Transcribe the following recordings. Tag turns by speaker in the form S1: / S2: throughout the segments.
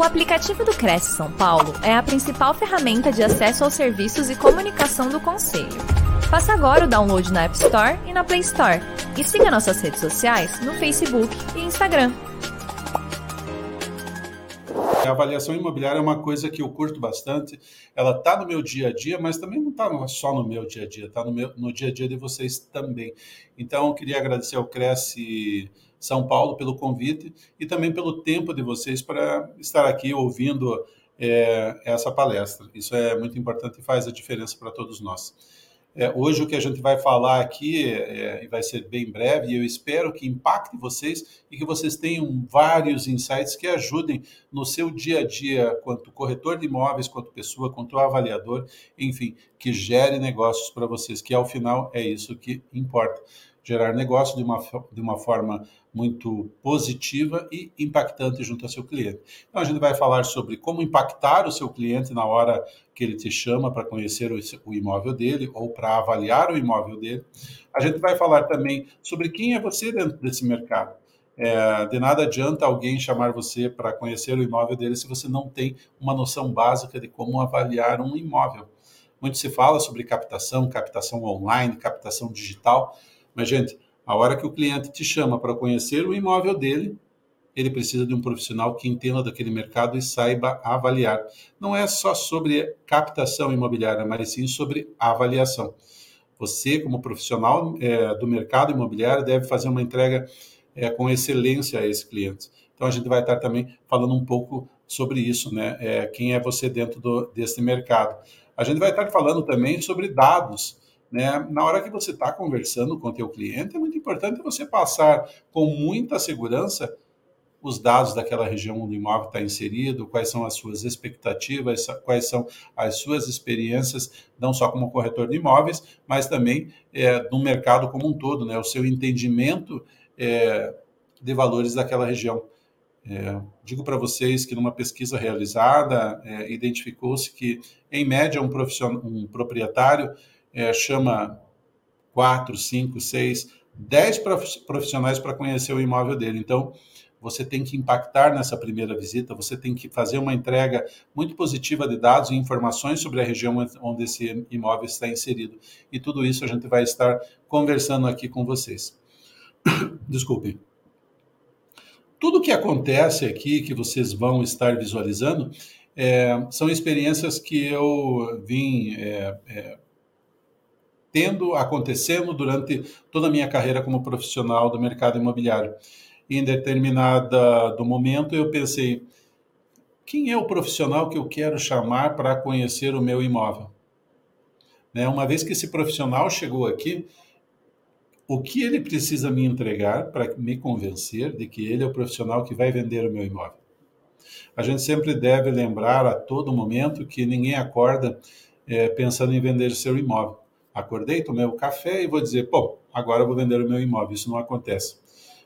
S1: O aplicativo do Cresce São Paulo é a principal ferramenta de acesso aos serviços e comunicação do Conselho. Faça agora o download na App Store e na Play Store. E siga nossas redes sociais no Facebook e Instagram.
S2: A avaliação imobiliária é uma coisa que eu curto bastante. Ela está no meu dia a dia, mas também não está só no meu dia a dia, está no, no dia a dia de vocês também. Então, eu queria agradecer ao Cresce são Paulo pelo convite e também pelo tempo de vocês para estar aqui ouvindo é, essa palestra. Isso é muito importante e faz a diferença para todos nós. É, hoje o que a gente vai falar aqui é, vai ser bem breve e eu espero que impacte vocês e que vocês tenham vários insights que ajudem no seu dia a dia, quanto corretor de imóveis, quanto pessoa, quanto avaliador, enfim, que gere negócios para vocês, que ao final é isso que importa gerar negócio de uma, de uma forma muito positiva e impactante junto ao seu cliente. Então, a gente vai falar sobre como impactar o seu cliente na hora que ele te chama para conhecer o, imóvel dele ou para avaliar o imóvel dele. A gente vai falar também sobre quem é você dentro desse mercado. É, de nada adianta alguém chamar você para conhecer o imóvel dele se você não tem uma noção básica de como avaliar um imóvel. Muito se fala sobre captação, captação online, captação digital, mas, gente, a hora que o cliente te chama para conhecer o imóvel dele, ele precisa de um profissional que entenda daquele mercado e saiba avaliar. Não é só sobre captação imobiliária, mas sim sobre avaliação. Você, como profissional é, do mercado imobiliário, deve fazer uma entrega é, com excelência a esse cliente. Então, a gente vai estar também falando um pouco sobre isso, né? É, quem é você dentro do, desse mercado. A gente vai estar falando também sobre dados né? Na hora que você está conversando com o teu cliente, é muito importante você passar com muita segurança os dados daquela região onde o imóvel está inserido, quais são as suas expectativas, quais são as suas experiências, não só como corretor de imóveis, mas também é, no mercado como um todo, né? o seu entendimento é, de valores daquela região. É, digo para vocês que numa pesquisa realizada, é, identificou-se que, em média, um, um proprietário é, chama quatro, cinco, seis, dez profissionais para conhecer o imóvel dele. Então, você tem que impactar nessa primeira visita, você tem que fazer uma entrega muito positiva de dados e informações sobre a região onde esse imóvel está inserido. E tudo isso a gente vai estar conversando aqui com vocês. Desculpe. Tudo que acontece aqui, que vocês vão estar visualizando, é, são experiências que eu vim é, é, tendo, acontecendo durante toda a minha carreira como profissional do mercado imobiliário. em determinado do momento eu pensei, quem é o profissional que eu quero chamar para conhecer o meu imóvel? Né? Uma vez que esse profissional chegou aqui, o que ele precisa me entregar para me convencer de que ele é o profissional que vai vender o meu imóvel? A gente sempre deve lembrar a todo momento que ninguém acorda é, pensando em vender seu imóvel. Acordei, tomei o café e vou dizer, pô, agora vou vender o meu imóvel. Isso não acontece.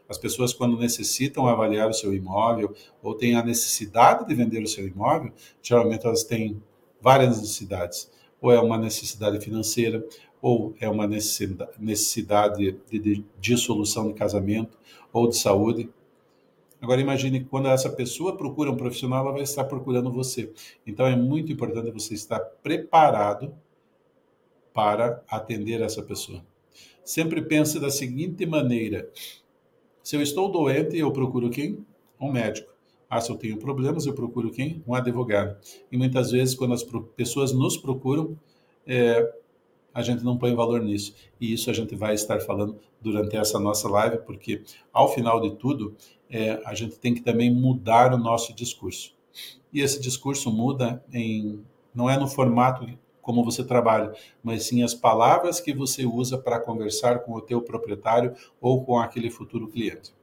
S2: As pessoas, quando necessitam avaliar o seu imóvel ou têm a necessidade de vender o seu imóvel, geralmente elas têm várias necessidades. Ou é uma necessidade financeira, ou é uma necessidade de dissolução de casamento ou de saúde. Agora imagine quando essa pessoa procura um profissional, ela vai estar procurando você. Então é muito importante você estar preparado para atender essa pessoa. Sempre pense da seguinte maneira: se eu estou doente, eu procuro quem? Um médico. Ah, se eu tenho problemas, eu procuro quem? Um advogado. E muitas vezes, quando as pessoas nos procuram, é, a gente não põe valor nisso. E isso a gente vai estar falando durante essa nossa live, porque ao final de tudo, é, a gente tem que também mudar o nosso discurso. E esse discurso muda em não é no formato como você trabalha, mas sim as palavras que você usa para conversar com o teu proprietário ou com aquele futuro cliente.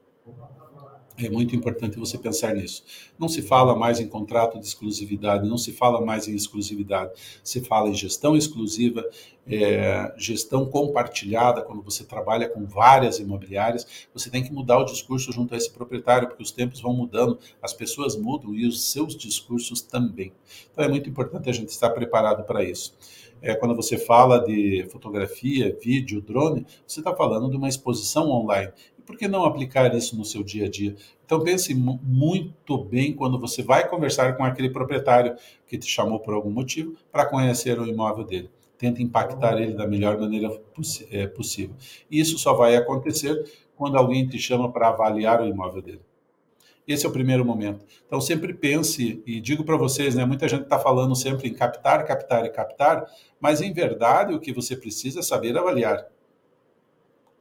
S2: É muito importante você pensar nisso. Não se fala mais em contrato de exclusividade, não se fala mais em exclusividade. Se fala em gestão exclusiva, é, gestão compartilhada. Quando você trabalha com várias imobiliárias, você tem que mudar o discurso junto a esse proprietário, porque os tempos vão mudando, as pessoas mudam e os seus discursos também. Então é muito importante a gente estar preparado para isso. É, quando você fala de fotografia, vídeo, drone, você está falando de uma exposição online por que não aplicar isso no seu dia a dia? Então pense muito bem quando você vai conversar com aquele proprietário que te chamou por algum motivo para conhecer o imóvel dele. Tente impactar ele da melhor maneira é, possível. Isso só vai acontecer quando alguém te chama para avaliar o imóvel dele. Esse é o primeiro momento. Então sempre pense e digo para vocês, né, muita gente está falando sempre em captar, captar e captar, mas em verdade o que você precisa é saber avaliar.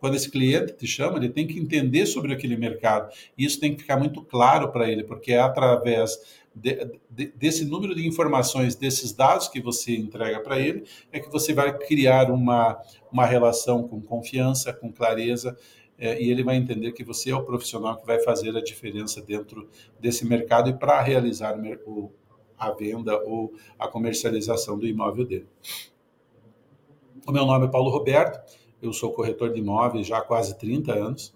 S2: Quando esse cliente te chama, ele tem que entender sobre aquele mercado. E isso tem que ficar muito claro para ele, porque é através de, de, desse número de informações, desses dados que você entrega para ele, é que você vai criar uma, uma relação com confiança, com clareza, é, e ele vai entender que você é o profissional que vai fazer a diferença dentro desse mercado e para realizar o, a venda ou a comercialização do imóvel dele. O meu nome é Paulo Roberto, eu sou corretor de imóveis já há quase 30 anos.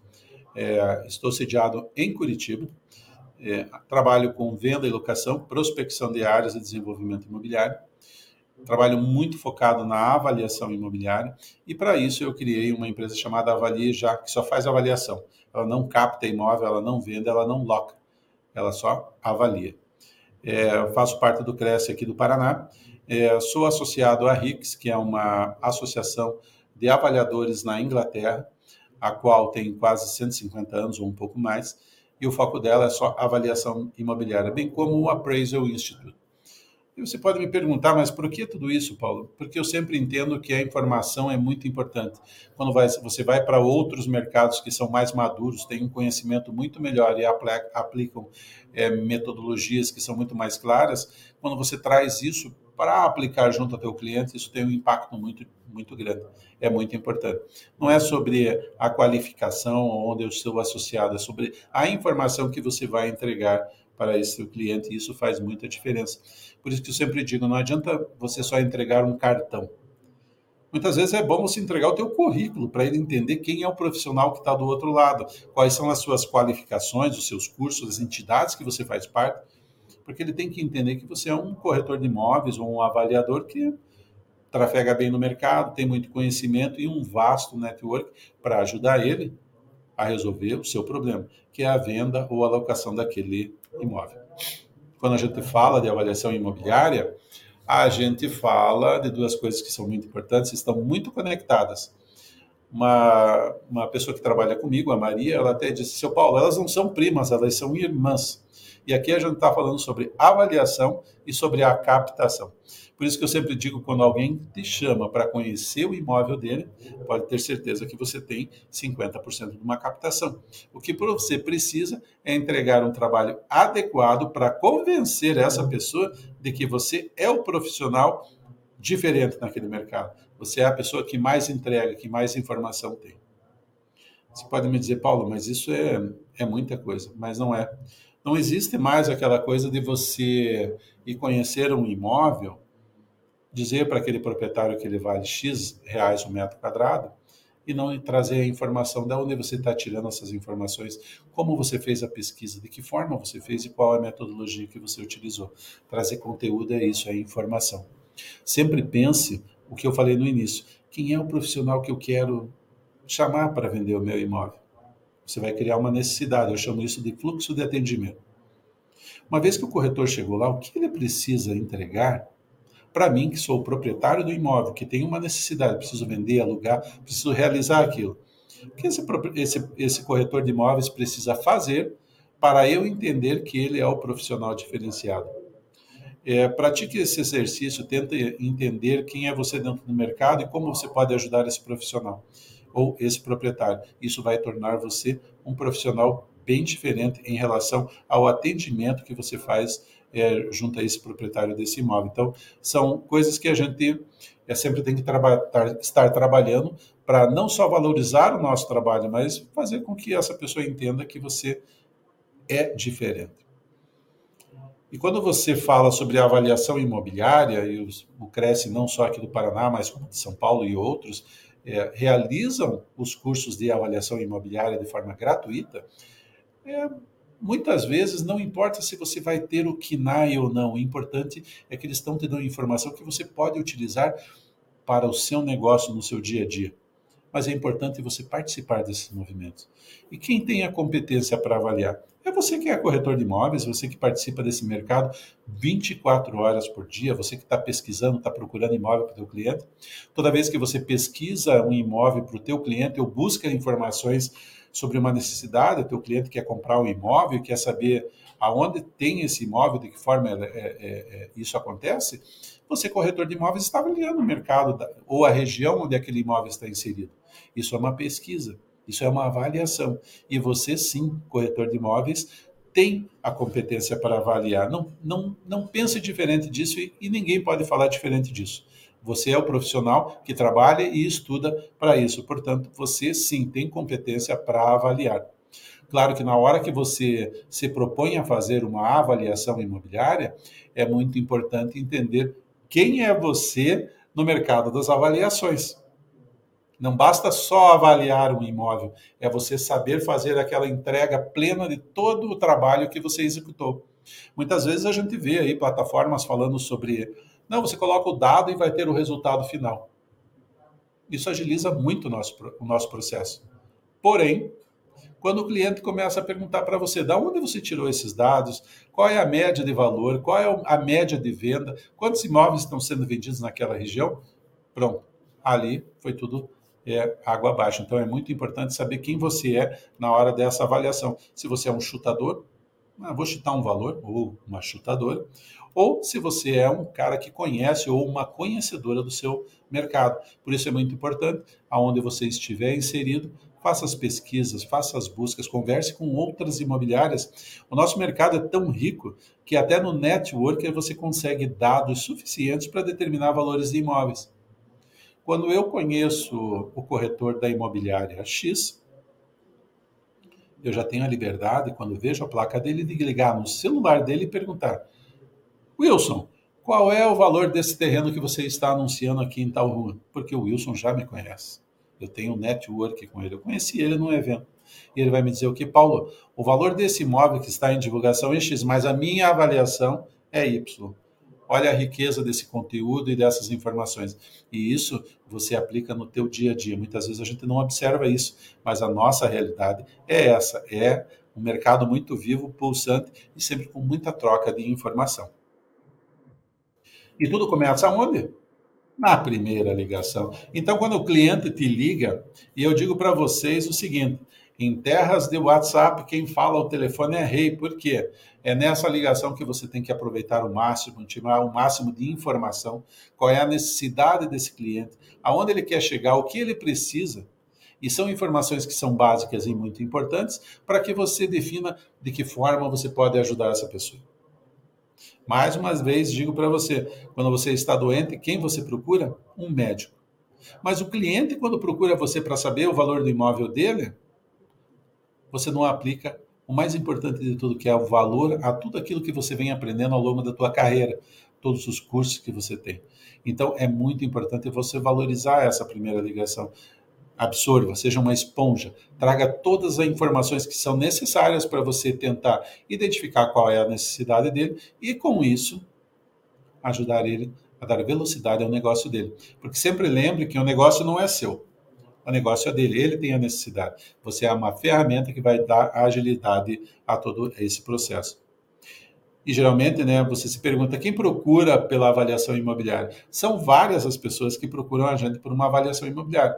S2: É, estou sediado em Curitiba. É, trabalho com venda e locação, prospecção de áreas e desenvolvimento imobiliário. Trabalho muito focado na avaliação imobiliária e para isso eu criei uma empresa chamada Avalie já que só faz avaliação. Ela não capta imóvel, ela não vende, ela não loca, ela só avalia. É, faço parte do Cresce aqui do Paraná. É, sou associado à RICS, que é uma associação de avaliadores na Inglaterra, a qual tem quase 150 anos ou um pouco mais, e o foco dela é só avaliação imobiliária, bem como o Appraisal Institute. E você pode me perguntar, mas por que tudo isso, Paulo? Porque eu sempre entendo que a informação é muito importante. Quando vai, você vai para outros mercados que são mais maduros, têm um conhecimento muito melhor e aplicam é, metodologias que são muito mais claras, quando você traz isso para aplicar junto ao teu cliente, isso tem um impacto muito, muito grande. É muito importante. Não é sobre a qualificação onde eu estou associado, é sobre a informação que você vai entregar para esse seu cliente isso faz muita diferença. Por isso que eu sempre digo, não adianta você só entregar um cartão. Muitas vezes é bom você entregar o teu currículo para ele entender quem é o profissional que está do outro lado, quais são as suas qualificações, os seus cursos, as entidades que você faz parte porque ele tem que entender que você é um corretor de imóveis ou um avaliador que trafega bem no mercado, tem muito conhecimento e um vasto network para ajudar ele a resolver o seu problema, que é a venda ou a locação daquele imóvel. Quando a gente fala de avaliação imobiliária, a gente fala de duas coisas que são muito importantes, estão muito conectadas. Uma, uma pessoa que trabalha comigo, a Maria, ela até disse, seu Paulo, elas não são primas, elas são irmãs. E aqui a gente está falando sobre avaliação e sobre a captação. Por isso que eu sempre digo, quando alguém te chama para conhecer o imóvel dele, pode ter certeza que você tem 50% de uma captação. O que você precisa é entregar um trabalho adequado para convencer essa pessoa de que você é o profissional diferente naquele mercado. Você é a pessoa que mais entrega, que mais informação tem. Você pode me dizer, Paulo, mas isso é, é muita coisa, mas não é. Não existe mais aquela coisa de você ir conhecer um imóvel, dizer para aquele proprietário que ele vale X reais o um metro quadrado e não trazer a informação de onde você está tirando essas informações, como você fez a pesquisa, de que forma você fez e qual é a metodologia que você utilizou. Trazer conteúdo é isso, é informação. Sempre pense o que eu falei no início: quem é o profissional que eu quero chamar para vender o meu imóvel? Você vai criar uma necessidade, eu chamo isso de fluxo de atendimento. Uma vez que o corretor chegou lá, o que ele precisa entregar para mim, que sou o proprietário do imóvel, que tem uma necessidade, preciso vender, alugar, preciso realizar aquilo. O que esse, esse, esse corretor de imóveis precisa fazer para eu entender que ele é o profissional diferenciado? É, pratique esse exercício, tente entender quem é você dentro do mercado e como você pode ajudar esse profissional ou esse proprietário. Isso vai tornar você um profissional bem diferente em relação ao atendimento que você faz é, junto a esse proprietário desse imóvel. Então, são coisas que a gente é, sempre tem que traba estar trabalhando para não só valorizar o nosso trabalho, mas fazer com que essa pessoa entenda que você é diferente. E quando você fala sobre avaliação imobiliária, e o Cresce não só aqui do Paraná, mas como de São Paulo e outros, é, realizam os cursos de avaliação imobiliária de forma gratuita, é, muitas vezes não importa se você vai ter o KINAI ou não, o importante é que eles estão te dando informação que você pode utilizar para o seu negócio no seu dia a dia. Mas é importante você participar desses movimentos. E quem tem a competência para avaliar? É você que é corretor de imóveis, você que participa desse mercado 24 horas por dia, você que está pesquisando, está procurando imóvel para o teu cliente. Toda vez que você pesquisa um imóvel para o teu cliente ou busca informações sobre uma necessidade, o teu cliente quer comprar um imóvel, quer saber aonde tem esse imóvel, de que forma é, é, é, isso acontece, você, corretor de imóveis, está avaliando o mercado da, ou a região onde aquele imóvel está inserido. Isso é uma pesquisa. Isso é uma avaliação. E você, sim, corretor de imóveis, tem a competência para avaliar. Não, não, não pense diferente disso e, e ninguém pode falar diferente disso. Você é o profissional que trabalha e estuda para isso. Portanto, você sim tem competência para avaliar. Claro que na hora que você se propõe a fazer uma avaliação imobiliária, é muito importante entender quem é você no mercado das avaliações. Não basta só avaliar um imóvel, é você saber fazer aquela entrega plena de todo o trabalho que você executou. Muitas vezes a gente vê aí plataformas falando sobre, não, você coloca o dado e vai ter o resultado final. Isso agiliza muito o nosso, o nosso processo. Porém, quando o cliente começa a perguntar para você, da onde você tirou esses dados, qual é a média de valor, qual é a média de venda, quantos imóveis estão sendo vendidos naquela região, pronto, ali foi tudo é água abaixo. Então é muito importante saber quem você é na hora dessa avaliação. Se você é um chutador, ah, vou chutar um valor, ou uma chutadora, ou se você é um cara que conhece ou uma conhecedora do seu mercado. Por isso é muito importante, aonde você estiver inserido, faça as pesquisas, faça as buscas, converse com outras imobiliárias. O nosso mercado é tão rico que até no network você consegue dados suficientes para determinar valores de imóveis. Quando eu conheço o corretor da imobiliária X, eu já tenho a liberdade, quando vejo a placa dele, de ligar no celular dele e perguntar: Wilson, qual é o valor desse terreno que você está anunciando aqui em tal rua? Porque o Wilson já me conhece. Eu tenho um network com ele. Eu conheci ele num evento. E ele vai me dizer o que, Paulo, o valor desse imóvel que está em divulgação é X, mas a minha avaliação é Y. Olha a riqueza desse conteúdo e dessas informações. E isso você aplica no teu dia a dia. Muitas vezes a gente não observa isso, mas a nossa realidade é essa, é um mercado muito vivo, pulsante e sempre com muita troca de informação. E tudo começa aonde? Na primeira ligação. Então, quando o cliente te liga, e eu digo para vocês o seguinte: em terras de WhatsApp, quem fala ao telefone é rei. Por quê? É nessa ligação que você tem que aproveitar o máximo, tirar o máximo de informação, qual é a necessidade desse cliente, aonde ele quer chegar, o que ele precisa. E são informações que são básicas e muito importantes para que você defina de que forma você pode ajudar essa pessoa. Mais uma vez, digo para você: quando você está doente, quem você procura? Um médico. Mas o cliente, quando procura você para saber o valor do imóvel dele, você não aplica o mais importante de tudo, que é o valor a tudo aquilo que você vem aprendendo ao longo da tua carreira, todos os cursos que você tem. Então, é muito importante você valorizar essa primeira ligação. Absorva, seja uma esponja, traga todas as informações que são necessárias para você tentar identificar qual é a necessidade dele e, com isso, ajudar ele a dar velocidade ao negócio dele. Porque sempre lembre que o negócio não é seu o negócio é dele, ele tem a necessidade. Você é uma ferramenta que vai dar agilidade a todo esse processo. E geralmente, né, você se pergunta quem procura pela avaliação imobiliária? São várias as pessoas que procuram a gente por uma avaliação imobiliária.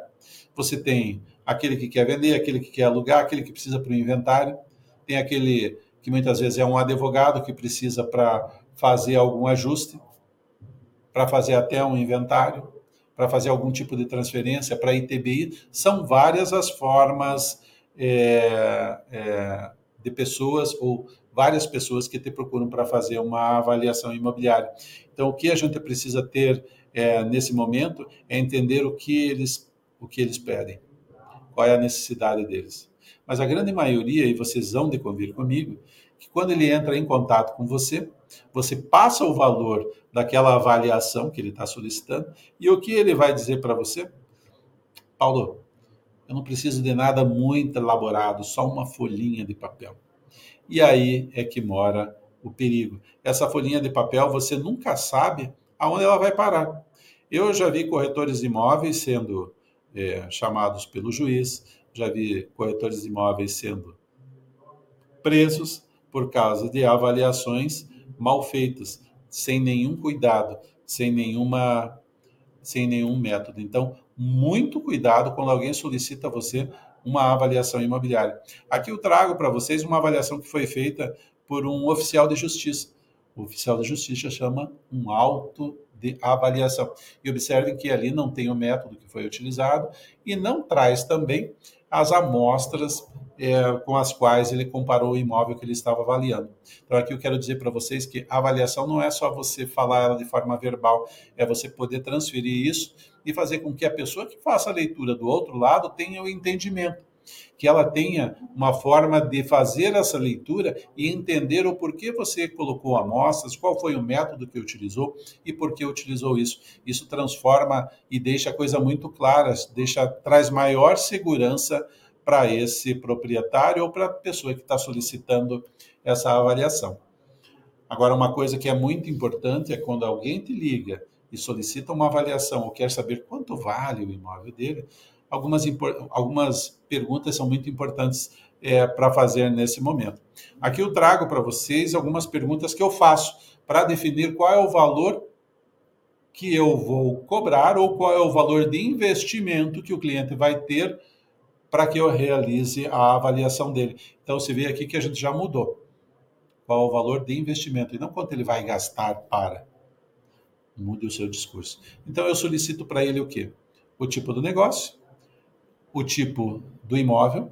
S2: Você tem aquele que quer vender, aquele que quer alugar, aquele que precisa para o inventário, tem aquele que muitas vezes é um advogado que precisa para fazer algum ajuste, para fazer até um inventário para fazer algum tipo de transferência para ITBI. São várias as formas é, é, de pessoas ou várias pessoas que te procuram para fazer uma avaliação imobiliária. Então, o que a gente precisa ter é, nesse momento é entender o que eles, o que eles pedem, qual é a necessidade deles. Mas a grande maioria, e vocês vão de convir comigo, que quando ele entra em contato com você, você passa o valor daquela avaliação que ele está solicitando e o que ele vai dizer para você? Paulo, eu não preciso de nada muito elaborado, só uma folhinha de papel. E aí é que mora o perigo. Essa folhinha de papel você nunca sabe aonde ela vai parar. Eu já vi corretores de imóveis sendo é, chamados pelo juiz, já vi corretores de imóveis sendo presos por causa de avaliações mal feitas, sem nenhum cuidado, sem nenhuma sem nenhum método. Então, muito cuidado quando alguém solicita a você uma avaliação imobiliária. Aqui eu trago para vocês uma avaliação que foi feita por um oficial de justiça. O oficial de justiça chama um auto de avaliação. E observem que ali não tem o método que foi utilizado e não traz também as amostras é, com as quais ele comparou o imóvel que ele estava avaliando. Então, aqui eu quero dizer para vocês que a avaliação não é só você falar ela de forma verbal, é você poder transferir isso e fazer com que a pessoa que faça a leitura do outro lado tenha o entendimento que ela tenha uma forma de fazer essa leitura e entender o porquê você colocou amostras, qual foi o método que utilizou e por que utilizou isso. Isso transforma e deixa a coisa muito clara, deixa traz maior segurança para esse proprietário ou para a pessoa que está solicitando essa avaliação. Agora, uma coisa que é muito importante é quando alguém te liga e solicita uma avaliação ou quer saber quanto vale o imóvel dele, algumas, algumas perguntas são muito importantes é, para fazer nesse momento. Aqui eu trago para vocês algumas perguntas que eu faço para definir qual é o valor que eu vou cobrar ou qual é o valor de investimento que o cliente vai ter para que eu realize a avaliação dele. Então, você vê aqui que a gente já mudou. Qual o valor de investimento e não quanto ele vai gastar para. Mude o seu discurso. Então, eu solicito para ele o quê? O tipo do negócio, o tipo do imóvel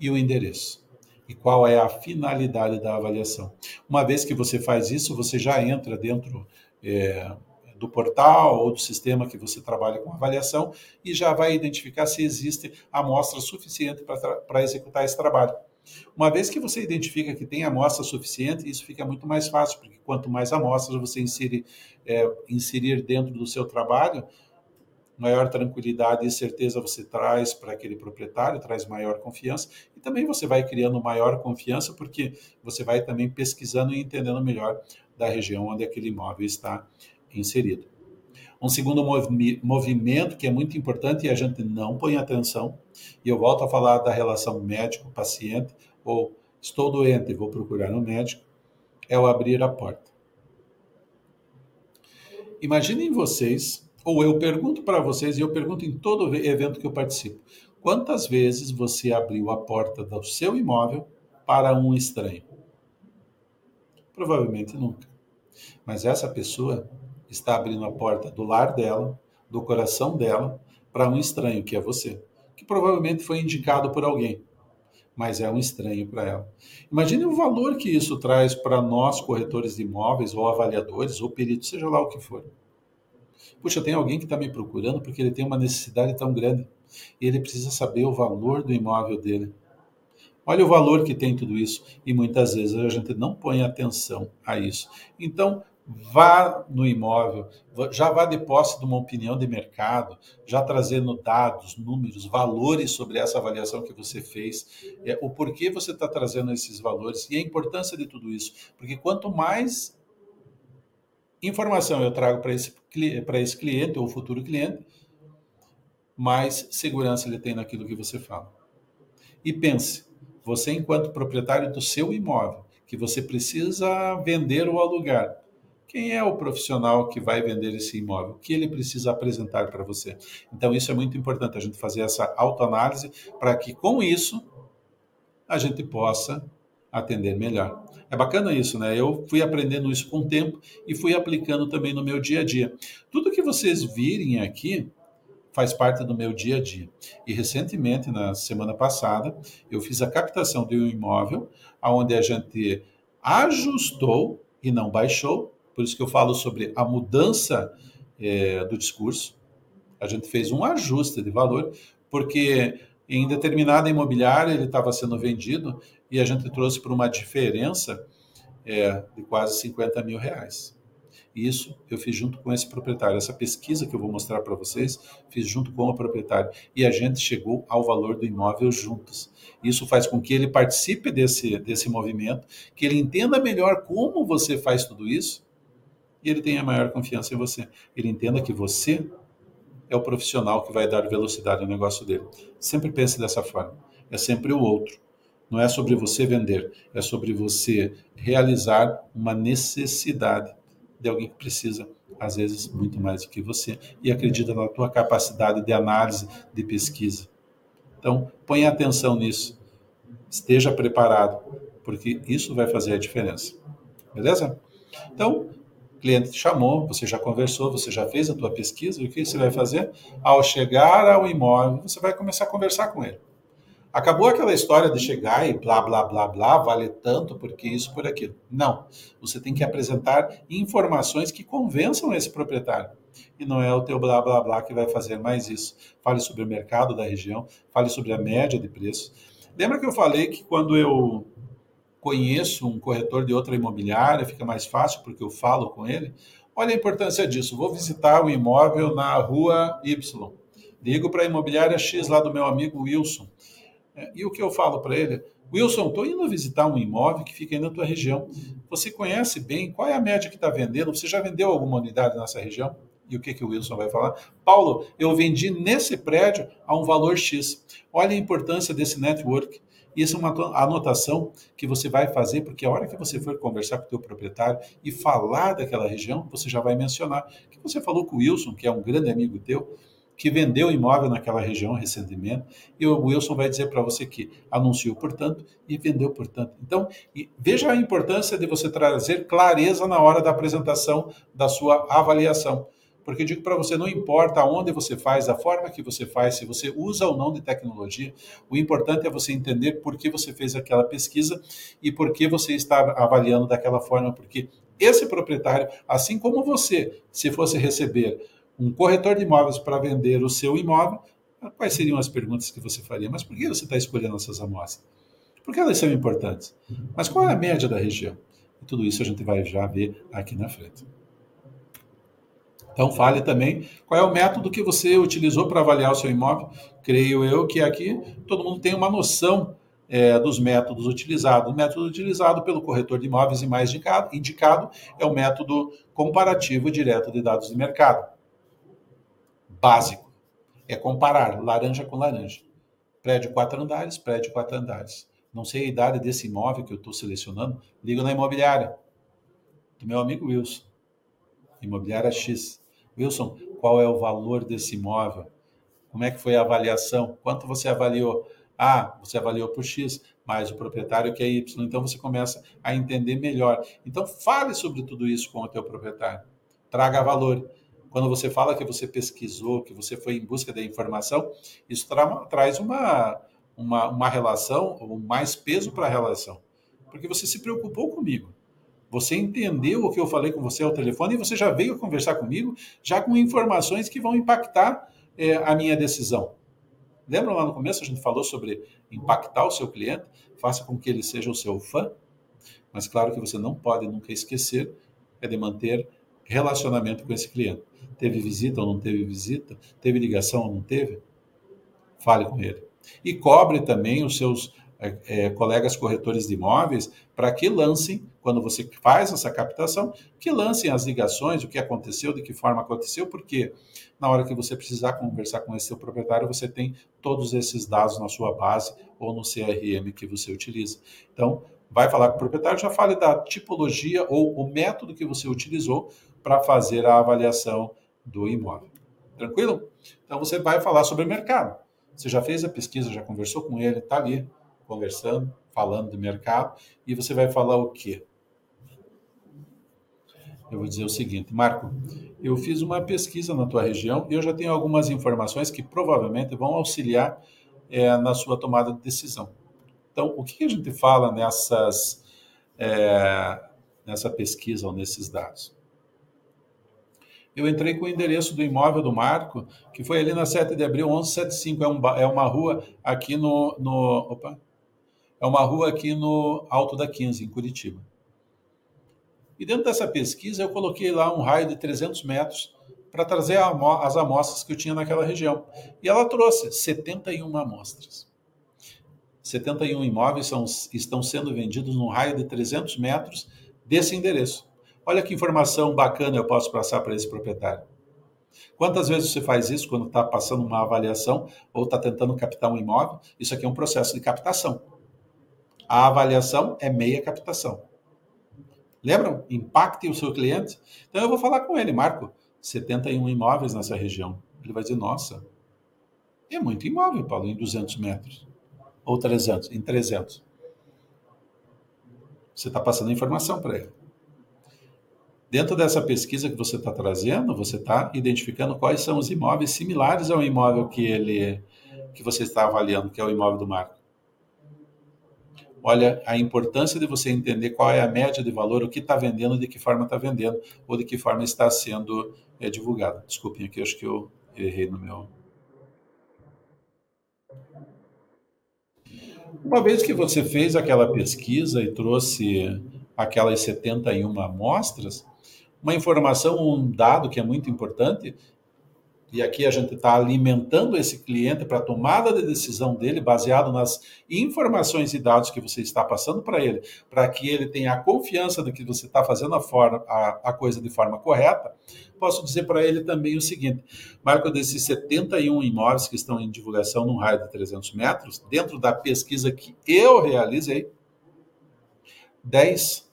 S2: e o endereço. E qual é a finalidade da avaliação. Uma vez que você faz isso, você já entra dentro é, do portal ou do sistema que você trabalha com avaliação e já vai identificar se existe amostra suficiente para executar esse trabalho. Uma vez que você identifica que tem amostra suficiente, isso fica muito mais fácil, porque quanto mais amostras você inserir, é, inserir dentro do seu trabalho, maior tranquilidade e certeza você traz para aquele proprietário, traz maior confiança e também você vai criando maior confiança porque você vai também pesquisando e entendendo melhor da região onde aquele imóvel está inserido. Um segundo movi movimento que é muito importante e a gente não põe atenção, e eu volto a falar da relação médico-paciente, ou estou doente vou procurar um médico, é o abrir a porta. Imaginem vocês ou eu pergunto para vocês, e eu pergunto em todo evento que eu participo: quantas vezes você abriu a porta do seu imóvel para um estranho? Provavelmente nunca. Mas essa pessoa está abrindo a porta do lar dela, do coração dela, para um estranho, que é você, que provavelmente foi indicado por alguém, mas é um estranho para ela. Imagine o valor que isso traz para nós, corretores de imóveis, ou avaliadores, ou peritos, seja lá o que for. Puxa, tem alguém que está me procurando porque ele tem uma necessidade tão grande e ele precisa saber o valor do imóvel dele. Olha o valor que tem tudo isso e muitas vezes a gente não põe atenção a isso. Então, vá no imóvel, já vá de posse de uma opinião de mercado, já trazendo dados, números, valores sobre essa avaliação que você fez, é, o porquê você está trazendo esses valores e a importância de tudo isso. Porque quanto mais informação eu trago para esse, esse cliente ou futuro cliente, mais segurança ele tem naquilo que você fala. E pense, você enquanto proprietário do seu imóvel, que você precisa vender ou alugar, quem é o profissional que vai vender esse imóvel? O que ele precisa apresentar para você? Então, isso é muito importante, a gente fazer essa autoanálise para que, com isso, a gente possa atender melhor. É bacana isso, né? Eu fui aprendendo isso com o tempo e fui aplicando também no meu dia a dia. Tudo que vocês virem aqui faz parte do meu dia a dia. E recentemente, na semana passada, eu fiz a captação de um imóvel onde a gente ajustou e não baixou. Por isso que eu falo sobre a mudança é, do discurso. A gente fez um ajuste de valor, porque em determinada imobiliária ele estava sendo vendido e a gente trouxe para uma diferença é, de quase 50 mil reais. Isso eu fiz junto com esse proprietário. Essa pesquisa que eu vou mostrar para vocês, fiz junto com o proprietário. E a gente chegou ao valor do imóvel juntos. Isso faz com que ele participe desse, desse movimento, que ele entenda melhor como você faz tudo isso e ele tenha maior confiança em você. Ele entenda que você é o profissional que vai dar velocidade ao negócio dele. Sempre pense dessa forma. É sempre o outro. Não é sobre você vender, é sobre você realizar uma necessidade de alguém que precisa, às vezes, muito mais do que você e acredita na tua capacidade de análise, de pesquisa. Então, ponha atenção nisso. Esteja preparado, porque isso vai fazer a diferença. Beleza? Então, cliente te chamou, você já conversou, você já fez a tua pesquisa, o que você vai fazer? Ao chegar ao imóvel, você vai começar a conversar com ele. Acabou aquela história de chegar e blá, blá, blá, blá, vale tanto porque isso, por aquilo. Não. Você tem que apresentar informações que convençam esse proprietário. E não é o teu blá, blá, blá que vai fazer mais isso. Fale sobre o mercado da região, fale sobre a média de preços. Lembra que eu falei que quando eu conheço um corretor de outra imobiliária, fica mais fácil porque eu falo com ele? Olha a importância disso. Vou visitar o imóvel na rua Y. Ligo para a imobiliária X lá do meu amigo Wilson é, e o que eu falo para ele? Wilson, estou indo visitar um imóvel que fica aí na tua região. Você conhece bem qual é a média que está vendendo? Você já vendeu alguma unidade nessa região? E o que, que o Wilson vai falar? Paulo, eu vendi nesse prédio a um valor X. Olha a importância desse network. Isso é uma anotação que você vai fazer, porque a hora que você for conversar com o teu proprietário e falar daquela região, você já vai mencionar que você falou com o Wilson, que é um grande amigo teu, que vendeu imóvel naquela região recentemente, e o Wilson vai dizer para você que anunciou portanto e vendeu portanto. Então, veja a importância de você trazer clareza na hora da apresentação da sua avaliação. Porque digo para você, não importa onde você faz, a forma que você faz, se você usa ou não de tecnologia, o importante é você entender por que você fez aquela pesquisa e por que você está avaliando daquela forma, porque esse proprietário, assim como você, se fosse receber um corretor de imóveis para vender o seu imóvel, quais seriam as perguntas que você faria? Mas por que você está escolhendo essas amostras? Por que elas são importantes? Mas qual é a média da região? E tudo isso a gente vai já ver aqui na frente. Então, fale também qual é o método que você utilizou para avaliar o seu imóvel. Creio eu que aqui todo mundo tem uma noção é, dos métodos utilizados. O método utilizado pelo corretor de imóveis e mais indicado, indicado é o método comparativo direto de dados de mercado básico. É comparar laranja com laranja. Prédio quatro andares, prédio quatro andares. Não sei a idade desse imóvel que eu estou selecionando, ligo na imobiliária do meu amigo Wilson. Imobiliária X. Wilson, qual é o valor desse imóvel? Como é que foi a avaliação? Quanto você avaliou? Ah, você avaliou por X, mas o proprietário que é Y. Então você começa a entender melhor. Então fale sobre tudo isso com o teu proprietário. Traga valor. Quando você fala que você pesquisou, que você foi em busca da informação, isso tra traz uma, uma, uma relação, mais peso para a relação. Porque você se preocupou comigo. Você entendeu o que eu falei com você ao telefone e você já veio conversar comigo, já com informações que vão impactar é, a minha decisão. Lembra lá no começo a gente falou sobre impactar o seu cliente? Faça com que ele seja o seu fã. Mas claro que você não pode nunca esquecer é de manter relacionamento com esse cliente. Teve visita ou não teve visita? Teve ligação ou não teve? Fale com ele. E cobre também os seus é, colegas corretores de imóveis para que lancem, quando você faz essa captação, que lancem as ligações, o que aconteceu, de que forma aconteceu, porque na hora que você precisar conversar com esse seu proprietário, você tem todos esses dados na sua base ou no CRM que você utiliza. Então, vai falar com o proprietário, já fale da tipologia ou o método que você utilizou para fazer a avaliação do imóvel. Tranquilo? Então você vai falar sobre o mercado. Você já fez a pesquisa, já conversou com ele, está ali conversando, falando do mercado, e você vai falar o quê? Eu vou dizer o seguinte, Marco, eu fiz uma pesquisa na tua região e eu já tenho algumas informações que provavelmente vão auxiliar é, na sua tomada de decisão. Então, o que a gente fala nessas, é, nessa pesquisa ou nesses dados? eu entrei com o endereço do imóvel do Marco, que foi ali na 7 de abril, 1175. É, um, é uma rua aqui no, no. Opa! É uma rua aqui no Alto da 15, em Curitiba. E dentro dessa pesquisa, eu coloquei lá um raio de 300 metros para trazer as amostras que eu tinha naquela região. E ela trouxe 71 amostras. 71 imóveis são, estão sendo vendidos num raio de 300 metros desse endereço. Olha que informação bacana eu posso passar para esse proprietário. Quantas vezes você faz isso quando está passando uma avaliação ou está tentando captar um imóvel? Isso aqui é um processo de captação. A avaliação é meia captação. Lembram? Impacte o seu cliente. Então eu vou falar com ele, Marco, 71 imóveis nessa região. Ele vai dizer, nossa, é muito imóvel, Paulo, em 200 metros. Ou 300, em 300. Você está passando informação para ele. Dentro dessa pesquisa que você está trazendo, você está identificando quais são os imóveis similares ao imóvel que ele que você está avaliando, que é o imóvel do Marco. Olha a importância de você entender qual é a média de valor, o que está vendendo, de que forma está vendendo, ou de que forma está sendo é, divulgado. Desculpem aqui, acho que eu errei no meu. Uma vez que você fez aquela pesquisa e trouxe aquelas 71 amostras, uma informação, um dado que é muito importante, e aqui a gente está alimentando esse cliente para a tomada de decisão dele, baseado nas informações e dados que você está passando para ele, para que ele tenha a confiança de que você está fazendo a, forma, a, a coisa de forma correta, posso dizer para ele também o seguinte: Marco, desses 71 imóveis que estão em divulgação num raio de 300 metros, dentro da pesquisa que eu realizei, 10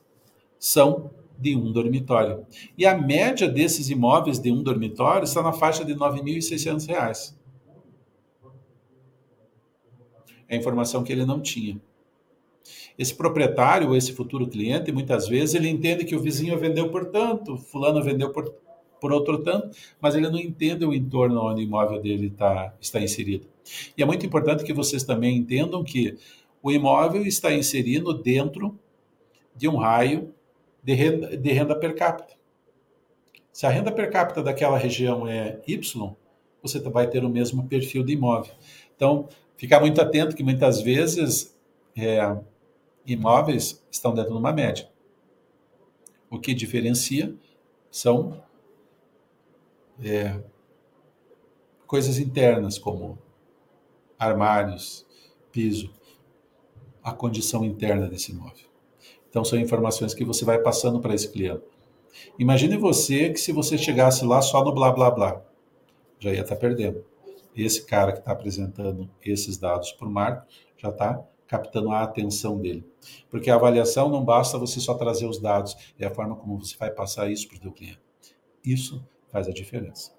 S2: são de um dormitório. E a média desses imóveis de um dormitório está na faixa de R$ 9.600. É a informação que ele não tinha. Esse proprietário esse futuro cliente, muitas vezes, ele entende que o vizinho vendeu por tanto, fulano vendeu por, por outro tanto, mas ele não entende o entorno onde o imóvel dele tá, está inserido. E é muito importante que vocês também entendam que o imóvel está inserido dentro de um raio de renda, de renda per capita. Se a renda per capita daquela região é Y, você vai ter o mesmo perfil de imóvel. Então, ficar muito atento que muitas vezes é, imóveis estão dentro de uma média. O que diferencia são é, coisas internas, como armários, piso, a condição interna desse imóvel. Então, são informações que você vai passando para esse cliente. Imagine você que se você chegasse lá só no blá blá blá, já ia estar tá perdendo. Esse cara que está apresentando esses dados para o Marco já está captando a atenção dele. Porque a avaliação não basta você só trazer os dados, é a forma como você vai passar isso para o seu cliente. Isso faz a diferença.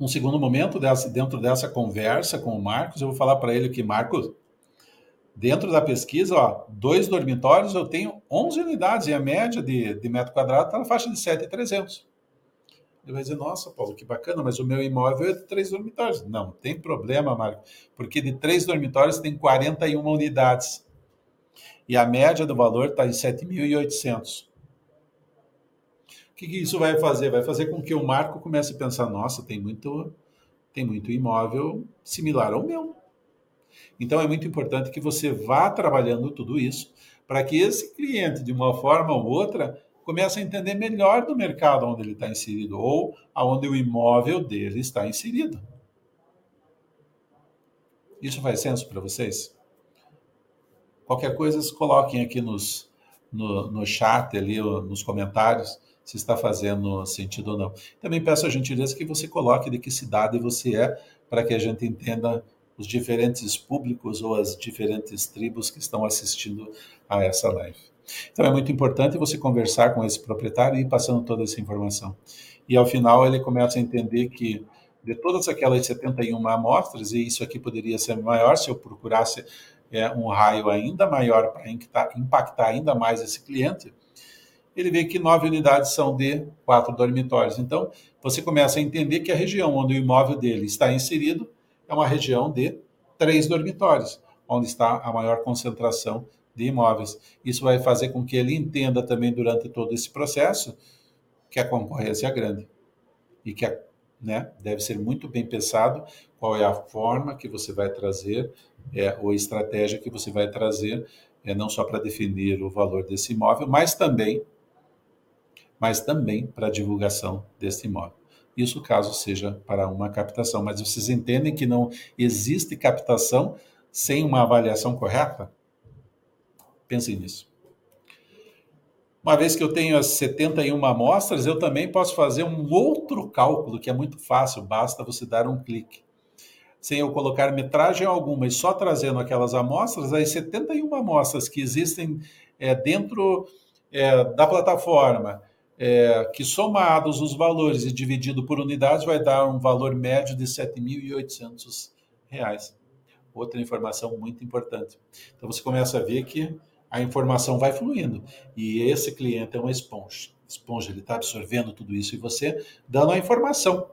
S2: Um segundo momento, dentro dessa conversa com o Marcos, eu vou falar para ele que, Marcos, Dentro da pesquisa, ó, dois dormitórios, eu tenho 11 unidades e a média de, de metro quadrado está na faixa de 7,300. Ele vai dizer, nossa, Paulo, que bacana, mas o meu imóvel é de três dormitórios. Não, tem problema, Marco, porque de três dormitórios tem 41 unidades. E a média do valor está em 7.800. O que, que isso vai fazer? Vai fazer com que o Marco comece a pensar, nossa, tem muito, tem muito imóvel similar ao meu. Então, é muito importante que você vá trabalhando tudo isso para que esse cliente, de uma forma ou outra, comece a entender melhor do mercado onde ele está inserido ou aonde o imóvel dele está inserido. Isso faz senso para vocês? Qualquer coisa, coloquem aqui nos, no, no chat, ali, nos comentários, se está fazendo sentido ou não. Também peço a gentileza que você coloque de que cidade você é, para que a gente entenda os diferentes públicos ou as diferentes tribos que estão assistindo a essa live. Então é muito importante você conversar com esse proprietário e ir passando toda essa informação. E ao final ele começa a entender que de todas aquelas 71 amostras, e isso aqui poderia ser maior se eu procurasse é, um raio ainda maior para impactar ainda mais esse cliente, ele vê que nove unidades são de quatro dormitórios. Então, você começa a entender que a região onde o imóvel dele está inserido é uma região de três dormitórios, onde está a maior concentração de imóveis. Isso vai fazer com que ele entenda também durante todo esse processo que a concorrência é grande e que a, né, deve ser muito bem pensado qual é a forma que você vai trazer é, ou a estratégia que você vai trazer, é, não só para definir o valor desse imóvel, mas também, mas também para a divulgação desse imóvel. Isso caso seja para uma captação. Mas vocês entendem que não existe captação sem uma avaliação correta? Pensem nisso. Uma vez que eu tenho as 71 amostras, eu também posso fazer um outro cálculo que é muito fácil, basta você dar um clique. Sem eu colocar metragem alguma e só trazendo aquelas amostras, as 71 amostras que existem é, dentro é, da plataforma, é, que somados os valores e dividido por unidades, vai dar um valor médio de R$ 7.800. Outra informação muito importante. Então você começa a ver que a informação vai fluindo. E esse cliente é uma esponja. Esponja, ele está absorvendo tudo isso e você dando a informação.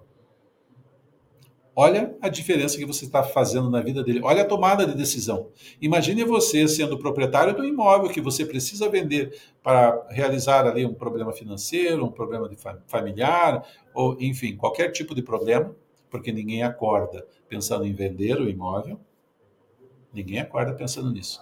S2: Olha a diferença que você está fazendo na vida dele. Olha a tomada de decisão. Imagine você sendo proprietário do imóvel que você precisa vender para realizar ali um problema financeiro, um problema familiar, ou enfim, qualquer tipo de problema, porque ninguém acorda pensando em vender o imóvel. Ninguém acorda pensando nisso.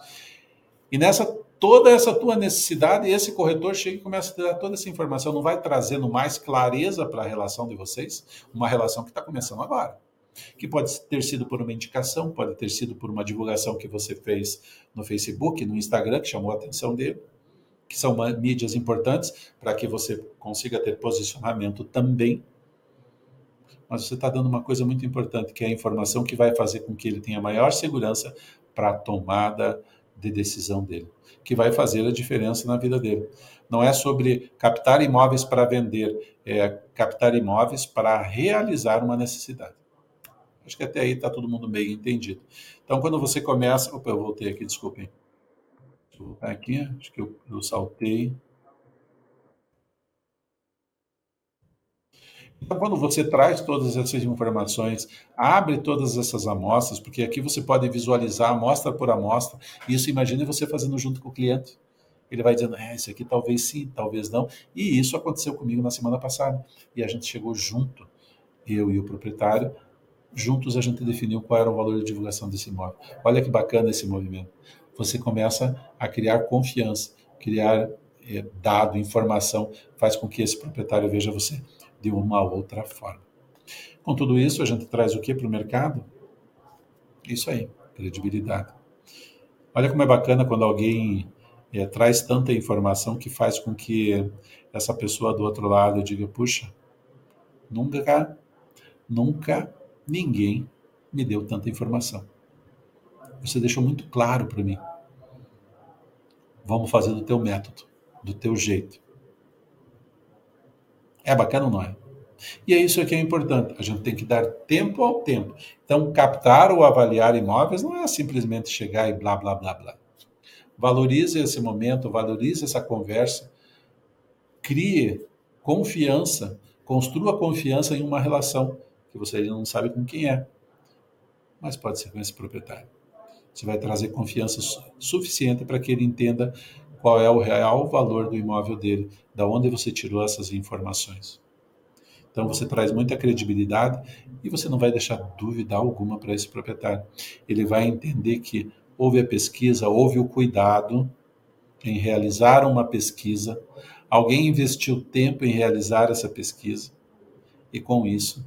S2: E nessa toda essa tua necessidade, esse corretor chega e começa a dar toda essa informação, não vai trazendo mais clareza para a relação de vocês, uma relação que está começando agora. Que pode ter sido por uma indicação, pode ter sido por uma divulgação que você fez no Facebook, no Instagram, que chamou a atenção dele, que são mídias importantes para que você consiga ter posicionamento também. Mas você está dando uma coisa muito importante, que é a informação que vai fazer com que ele tenha maior segurança para a tomada de decisão dele, que vai fazer a diferença na vida dele. Não é sobre captar imóveis para vender, é captar imóveis para realizar uma necessidade. Acho que até aí está todo mundo meio entendido. Então, quando você começa. Opa, eu voltei aqui, desculpem. Vou voltar aqui, acho que eu, eu saltei. Então, quando você traz todas essas informações, abre todas essas amostras, porque aqui você pode visualizar amostra por amostra, isso imagine você fazendo junto com o cliente. Ele vai dizendo, é, isso aqui talvez sim, talvez não. E isso aconteceu comigo na semana passada. E a gente chegou junto, eu e o proprietário, juntos a gente definiu qual era o valor de divulgação desse imóvel. Olha que bacana esse movimento. Você começa a criar confiança, criar é, dado, informação, faz com que esse proprietário veja você de uma outra forma. Com tudo isso, a gente traz o que para o mercado? Isso aí, credibilidade. Olha como é bacana quando alguém é, traz tanta informação que faz com que essa pessoa do outro lado diga: puxa, nunca, nunca ninguém me deu tanta informação. Você deixou muito claro para mim. Vamos fazer do teu método, do teu jeito. É bacana ou não é? E é isso que é importante. A gente tem que dar tempo ao tempo. Então, captar ou avaliar imóveis não é simplesmente chegar e blá, blá, blá, blá. Valorize esse momento, valorize essa conversa, crie confiança, construa confiança em uma relação que você ainda não sabe com quem é, mas pode ser com esse proprietário. Você vai trazer confiança suficiente para que ele entenda qual é o real valor do imóvel dele, da onde você tirou essas informações. Então você traz muita credibilidade e você não vai deixar dúvida alguma para esse proprietário. Ele vai entender que houve a pesquisa, houve o cuidado em realizar uma pesquisa, alguém investiu tempo em realizar essa pesquisa e com isso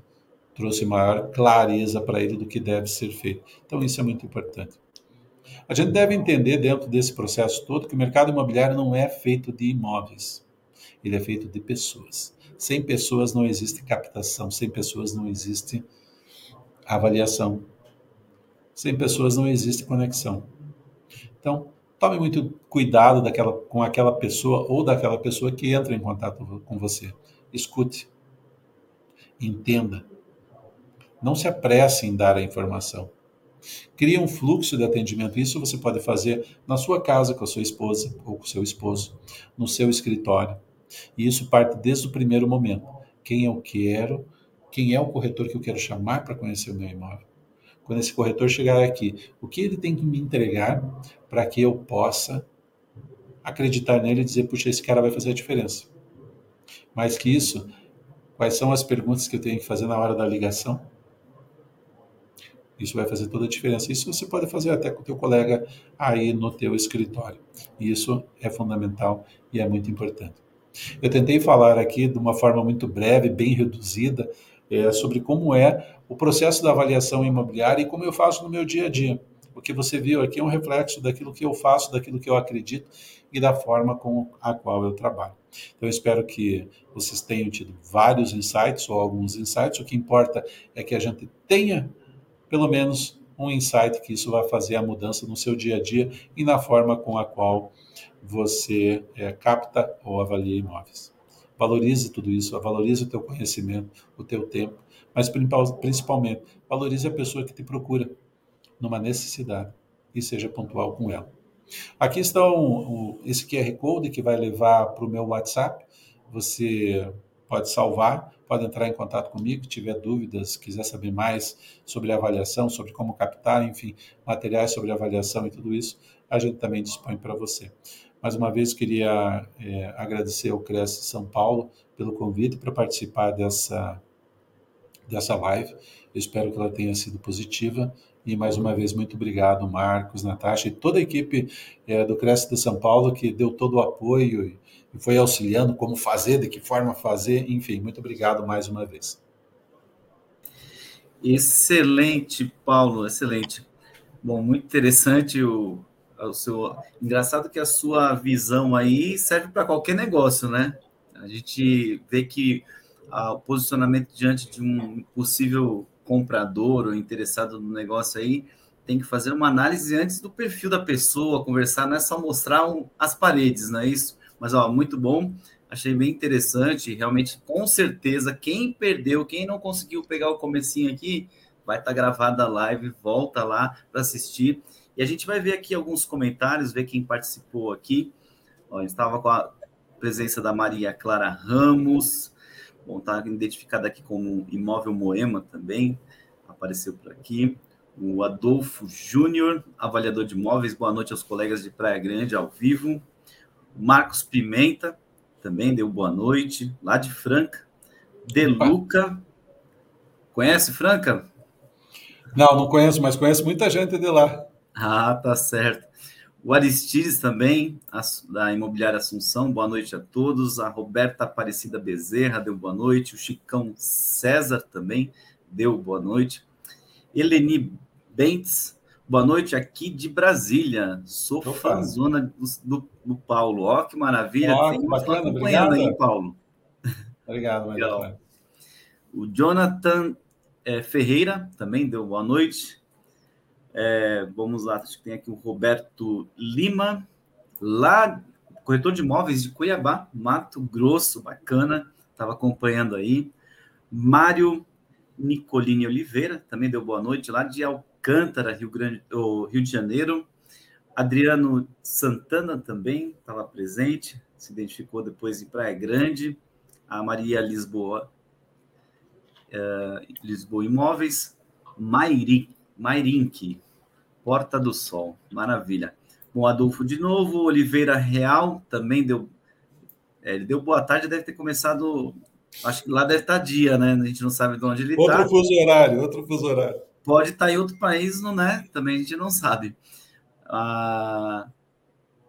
S2: trouxe maior clareza para ele do que deve ser feito. Então isso é muito importante. A gente deve entender dentro desse processo todo que o mercado imobiliário não é feito de imóveis, ele é feito de pessoas. Sem pessoas não existe captação, sem pessoas não existe avaliação, sem pessoas não existe conexão. Então, tome muito cuidado daquela, com aquela pessoa ou daquela pessoa que entra em contato com você. Escute, entenda, não se apresse em dar a informação. Cria um fluxo de atendimento. Isso você pode fazer na sua casa com a sua esposa ou com o seu esposo, no seu escritório. E isso parte desde o primeiro momento. Quem eu quero, quem é o corretor que eu quero chamar para conhecer o meu imóvel. Quando esse corretor chegar aqui, o que ele tem que me entregar para que eu possa acreditar nele e dizer, puxa, esse cara vai fazer a diferença. Mais que isso, quais são as perguntas que eu tenho que fazer na hora da ligação? Isso vai fazer toda a diferença. Isso você pode fazer até com o teu colega aí no teu escritório. Isso é fundamental e é muito importante. Eu tentei falar aqui de uma forma muito breve, bem reduzida, é, sobre como é o processo da avaliação imobiliária e como eu faço no meu dia a dia. O que você viu aqui é um reflexo daquilo que eu faço, daquilo que eu acredito e da forma com a qual eu trabalho. Então, eu espero que vocês tenham tido vários insights ou alguns insights. O que importa é que a gente tenha, pelo menos, um insight que isso vai fazer a mudança no seu dia a dia e na forma com a qual você é, capta ou avalia imóveis. Valorize tudo isso, valorize o teu conhecimento, o teu tempo, mas principalmente valorize a pessoa que te procura numa necessidade e seja pontual com ela. Aqui estão esse QR Code que vai levar para o meu WhatsApp. Você pode salvar, pode entrar em contato comigo, tiver dúvidas, quiser saber mais sobre avaliação, sobre como captar, enfim, materiais sobre avaliação e tudo isso, a gente também dispõe para você. Mais uma vez, queria é, agradecer ao Cresce São Paulo pelo convite para participar dessa, dessa live. Eu espero que ela tenha sido positiva. E mais uma vez, muito obrigado, Marcos, Natasha e toda a equipe é, do Cresce de São Paulo que deu todo o apoio e, foi auxiliando como fazer, de que forma fazer. Enfim, muito obrigado mais uma vez.
S3: Excelente, Paulo, excelente. Bom, muito interessante o, o seu. Engraçado que a sua visão aí serve para qualquer negócio, né? A gente vê que ah, o posicionamento diante de um possível comprador ou interessado no negócio aí tem que fazer uma análise antes do perfil da pessoa, conversar, não é só mostrar um, as paredes, não é isso? Mas, ó, muito bom, achei bem interessante, realmente, com certeza, quem perdeu, quem não conseguiu pegar o comecinho aqui, vai estar tá gravada a live, volta lá para assistir. E a gente vai ver aqui alguns comentários, ver quem participou aqui. Ó, estava com a presença da Maria Clara Ramos, bom, está identificada aqui como Imóvel Moema também, apareceu por aqui. O Adolfo Júnior, avaliador de imóveis, boa noite aos colegas de Praia Grande ao vivo. Marcos Pimenta também deu boa noite, lá de Franca. De Luca, conhece Franca?
S2: Não, não conheço, mas conheço muita gente de lá.
S3: Ah, tá certo. O Aristides também, da Imobiliária Assunção, boa noite a todos. A Roberta Aparecida Bezerra deu boa noite. O Chicão César também deu boa noite. Eleni Bentes, boa noite aqui de Brasília. Sou fãzona do, do, do, Paulo. Ó, que maravilha.
S2: Ó, que bacana, obrigado. aí,
S3: Paulo.
S2: Obrigado, Maria.
S3: O Jonathan é, Ferreira também deu boa noite. É, vamos lá, acho que tem aqui o Roberto Lima, lá, corretor de imóveis de Cuiabá, Mato Grosso, bacana, estava acompanhando aí. Mário Nicolini Oliveira, também deu boa noite, lá de Alcântara, Rio, Grande, oh, Rio de Janeiro. Adriano Santana também estava presente, se identificou depois em Praia Grande. A Maria Lisboa, uh, Lisboa Imóveis. Mairi, Mairink, Porta do Sol. Maravilha. Bom, Adolfo de novo, Oliveira Real também deu. É, ele deu boa tarde, deve ter começado. Acho que lá deve estar dia, né? A gente não sabe de onde ele está.
S2: Outro tá. fuso horário, outro fuso horário.
S3: Pode estar em outro país, não né? Também a gente não sabe.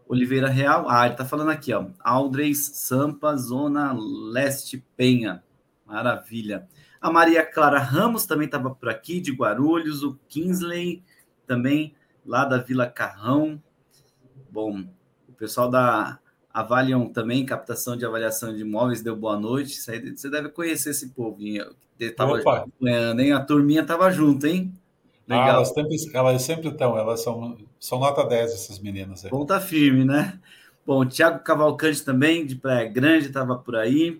S3: Oliveira Real. Ah, ele está falando aqui, ó. Aldres Sampa, Zona Leste Penha. Maravilha. A Maria Clara Ramos também estava por aqui, de Guarulhos. O Kingsley também lá da Vila Carrão. Bom, o pessoal da Avaliam também, captação de avaliação de imóveis, deu boa noite. Você deve conhecer esse povo. Estava acompanhando, hein? A turminha estava junto, hein?
S2: Ah, Legal. Ah, elas, sempre, elas sempre estão, elas são, são nota 10, essas meninas aí.
S3: Ponta firme, né? Bom, o Thiago Cavalcante também, de Praia Grande, estava por aí.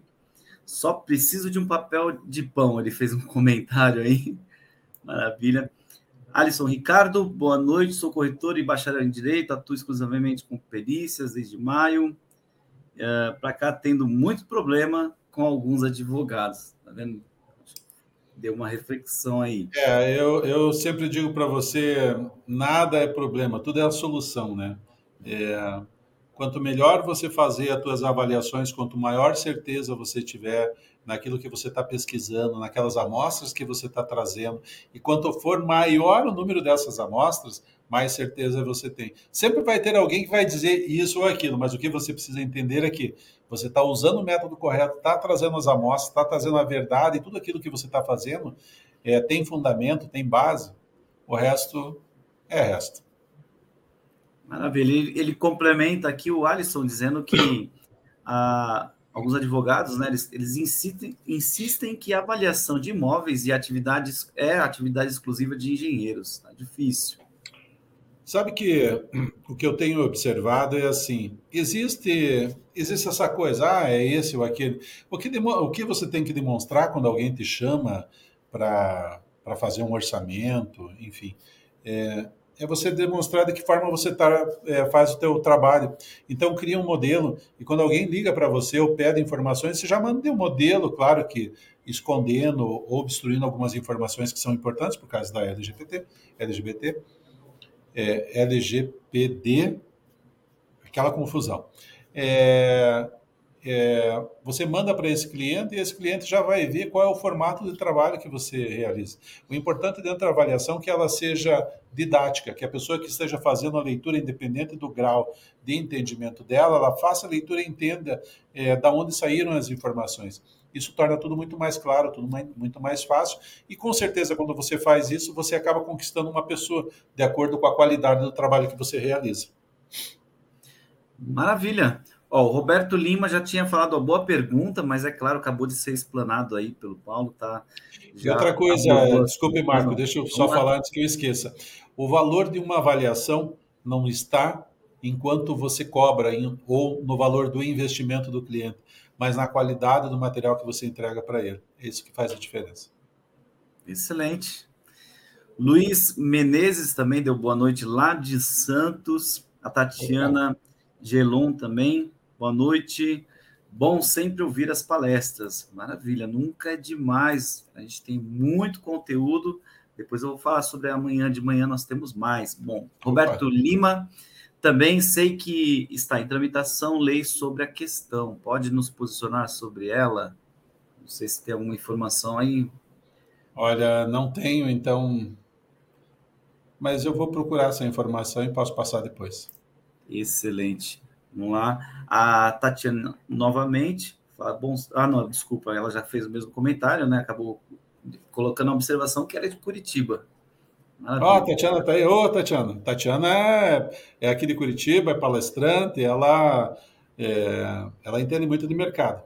S3: Só preciso de um papel de pão. Ele fez um comentário aí. Maravilha. Alisson Ricardo, boa noite. Sou corretor e bacharel em Direito, atuo exclusivamente com perícias desde maio. É, Para cá, tendo muito problema com alguns advogados. Tá vendo? Deu uma reflexão aí.
S2: É, eu, eu sempre digo para você: nada é problema, tudo é a solução, né? É, quanto melhor você fazer as suas avaliações, quanto maior certeza você tiver naquilo que você está pesquisando, naquelas amostras que você está trazendo. E quanto for maior o número dessas amostras, mais certeza você tem. Sempre vai ter alguém que vai dizer isso ou aquilo, mas o que você precisa entender é que você está usando o método correto, está trazendo as amostras, está trazendo a verdade, e tudo aquilo que você está fazendo é, tem fundamento, tem base. O resto é resto.
S3: Maravilha. Ele, ele complementa aqui o Alisson dizendo que a, alguns advogados, né, eles, eles insistem, insistem que a avaliação de imóveis e atividades é atividade exclusiva de engenheiros. Tá difícil.
S2: Sabe que o que eu tenho observado é assim: existe, existe essa coisa, ah, é esse ou aquele. O que, o que você tem que demonstrar quando alguém te chama para fazer um orçamento, enfim, é, é você demonstrar de que forma você tá, é, faz o teu trabalho. Então, cria um modelo e quando alguém liga para você ou pede informações, você já manda um modelo, claro que escondendo ou obstruindo algumas informações que são importantes por causa da LGBT, LGBT, é, LGPD, aquela confusão. É, é, você manda para esse cliente e esse cliente já vai ver qual é o formato de trabalho que você realiza. O importante dentro da avaliação é que ela seja didática, que a pessoa que esteja fazendo a leitura, independente do grau de entendimento dela, ela faça a leitura e entenda é, da onde saíram as informações. Isso torna tudo muito mais claro, tudo mais, muito mais fácil. E com certeza, quando você faz isso, você acaba conquistando uma pessoa de acordo com a qualidade do trabalho que você realiza.
S3: Maravilha. Ó, o Roberto Lima já tinha falado a boa pergunta, mas é claro, acabou de ser explanado aí pelo Paulo, tá?
S2: Já e outra coisa, acabou... desculpe, Marco, deixa eu só falar antes que eu esqueça. O valor de uma avaliação não está enquanto você cobra em, ou no valor do investimento do cliente, mas na qualidade do material que você entrega para ele. É isso que faz a diferença.
S3: Excelente. Luiz Menezes também deu boa noite lá de Santos. A Tatiana Gelon também. Boa noite. Bom sempre ouvir as palestras. Maravilha, nunca é demais. A gente tem muito conteúdo. Depois eu vou falar sobre amanhã de manhã, nós temos mais. Bom, Roberto Opa. Lima, também sei que está em tramitação lei sobre a questão. Pode nos posicionar sobre ela? Não sei se tem alguma informação aí.
S2: Olha, não tenho, então. Mas eu vou procurar essa informação e posso passar depois.
S3: Excelente. Vamos lá. A Tatiana, novamente, fala, bom, ah, não, desculpa, ela já fez o mesmo comentário, né? Acabou colocando a observação que era é de Curitiba.
S2: Ó, oh, Tatiana tá aí. Ô, oh, Tatiana. Tatiana é, é aqui de Curitiba, é palestrante, ela, é, ela entende muito de mercado.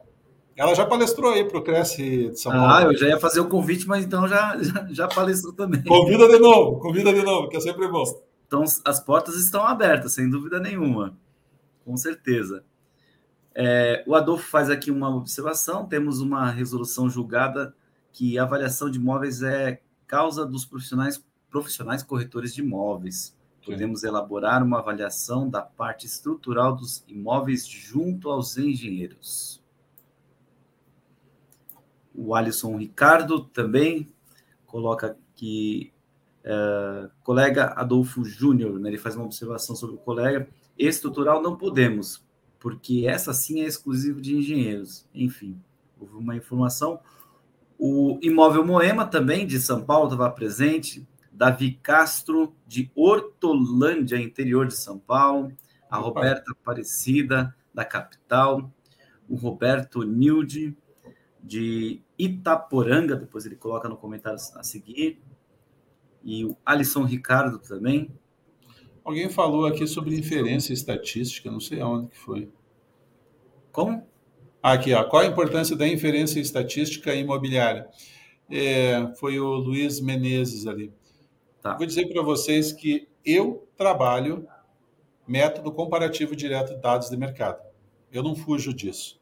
S2: Ela já palestrou aí para o Cresce
S3: de São Paulo. Ah, eu já ia fazer o convite, mas então já, já, já palestrou também.
S2: Convida de novo, convida de novo, que é sempre bom.
S3: Então, as portas estão abertas, sem dúvida nenhuma com certeza. É, o Adolfo faz aqui uma observação: temos uma resolução julgada que a avaliação de imóveis é causa dos profissionais, profissionais corretores de imóveis. Podemos elaborar uma avaliação da parte estrutural dos imóveis junto aos engenheiros. O Alisson Ricardo também coloca que é, colega Adolfo Júnior, né, ele faz uma observação sobre o colega Estrutural não podemos, porque essa sim é exclusiva de engenheiros. Enfim, houve uma informação. O imóvel Moema também de São Paulo estava presente. Davi Castro de Hortolândia, interior de São Paulo. A Opa. Roberta Aparecida da capital. O Roberto Nilde de Itaporanga, depois ele coloca no comentário a seguir. E o Alisson Ricardo também,
S2: Alguém falou aqui sobre inferência estatística, não sei aonde que foi.
S3: Como?
S2: Aqui, ó. Qual a importância da inferência estatística imobiliária? É, foi o Luiz Menezes ali. Tá. Vou dizer para vocês que eu trabalho método comparativo direto de dados de mercado. Eu não fujo disso.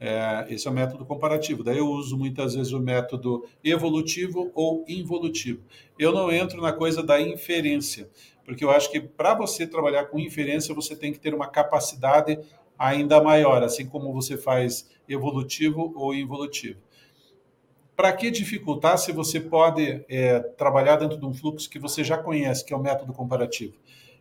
S2: É, esse é o método comparativo. Daí eu uso muitas vezes o método evolutivo ou involutivo. Eu não entro na coisa da inferência porque eu acho que para você trabalhar com inferência, você tem que ter uma capacidade ainda maior, assim como você faz evolutivo ou involutivo. Para que dificultar se você pode é, trabalhar dentro de um fluxo que você já conhece, que é o método comparativo?